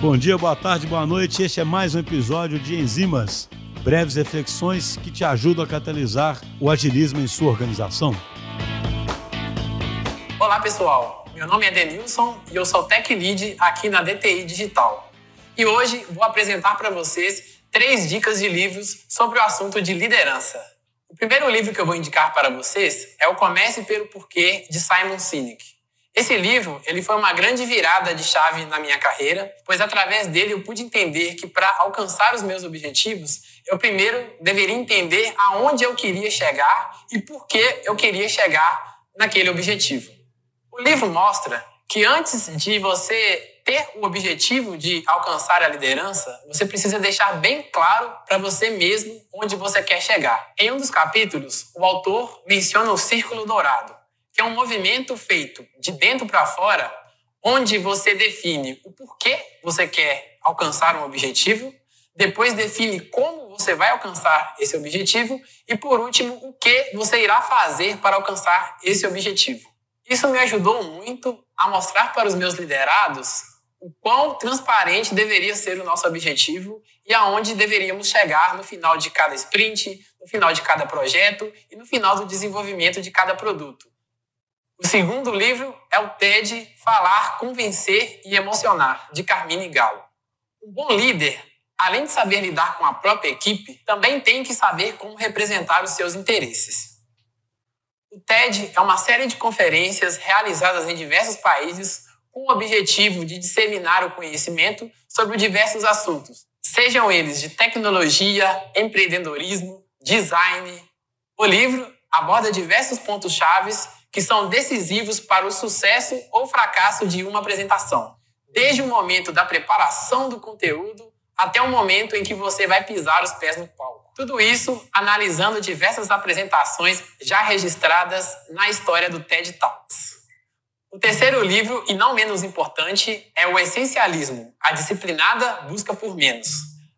Bom dia, boa tarde, boa noite. Este é mais um episódio de Enzimas, breves reflexões que te ajudam a catalisar o agilismo em sua organização. Olá, pessoal. Meu nome é Denilson e eu sou Tech Lead aqui na DTI Digital. E hoje vou apresentar para vocês três dicas de livros sobre o assunto de liderança. O primeiro livro que eu vou indicar para vocês é O Comece pelo Porquê de Simon Sinek. Esse livro, ele foi uma grande virada de chave na minha carreira, pois através dele eu pude entender que para alcançar os meus objetivos, eu primeiro deveria entender aonde eu queria chegar e por que eu queria chegar naquele objetivo. O livro mostra que antes de você ter o objetivo de alcançar a liderança, você precisa deixar bem claro para você mesmo onde você quer chegar. Em um dos capítulos, o autor menciona o círculo dourado que é um movimento feito de dentro para fora, onde você define o porquê você quer alcançar um objetivo, depois define como você vai alcançar esse objetivo e, por último, o que você irá fazer para alcançar esse objetivo. Isso me ajudou muito a mostrar para os meus liderados o quão transparente deveria ser o nosso objetivo e aonde deveríamos chegar no final de cada sprint, no final de cada projeto e no final do desenvolvimento de cada produto. O segundo livro é o TED Falar, Convencer e Emocionar, de Carmine Galo. Um bom líder, além de saber lidar com a própria equipe, também tem que saber como representar os seus interesses. O TED é uma série de conferências realizadas em diversos países com o objetivo de disseminar o conhecimento sobre diversos assuntos, sejam eles de tecnologia, empreendedorismo, design. O livro aborda diversos pontos chaves que são decisivos para o sucesso ou fracasso de uma apresentação, desde o momento da preparação do conteúdo até o momento em que você vai pisar os pés no palco. Tudo isso analisando diversas apresentações já registradas na história do TED Talks. O terceiro livro, e não menos importante, é O Essencialismo, a disciplinada busca por menos.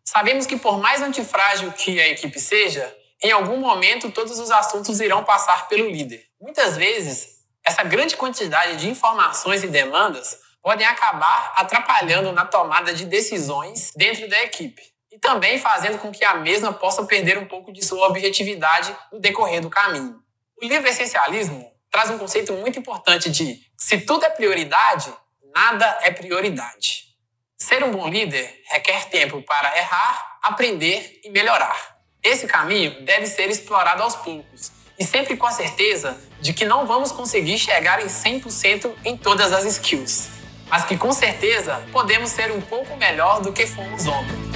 Sabemos que por mais antifrágil que a equipe seja, em algum momento todos os assuntos irão passar pelo líder. Muitas vezes, essa grande quantidade de informações e demandas podem acabar atrapalhando na tomada de decisões dentro da equipe e também fazendo com que a mesma possa perder um pouco de sua objetividade no decorrer do caminho. O livro Essencialismo traz um conceito muito importante de se tudo é prioridade, nada é prioridade. Ser um bom líder requer tempo para errar, aprender e melhorar. Esse caminho deve ser explorado aos poucos e sempre com a certeza de que não vamos conseguir chegar em 100% em todas as skills, mas que com certeza podemos ser um pouco melhor do que fomos ontem.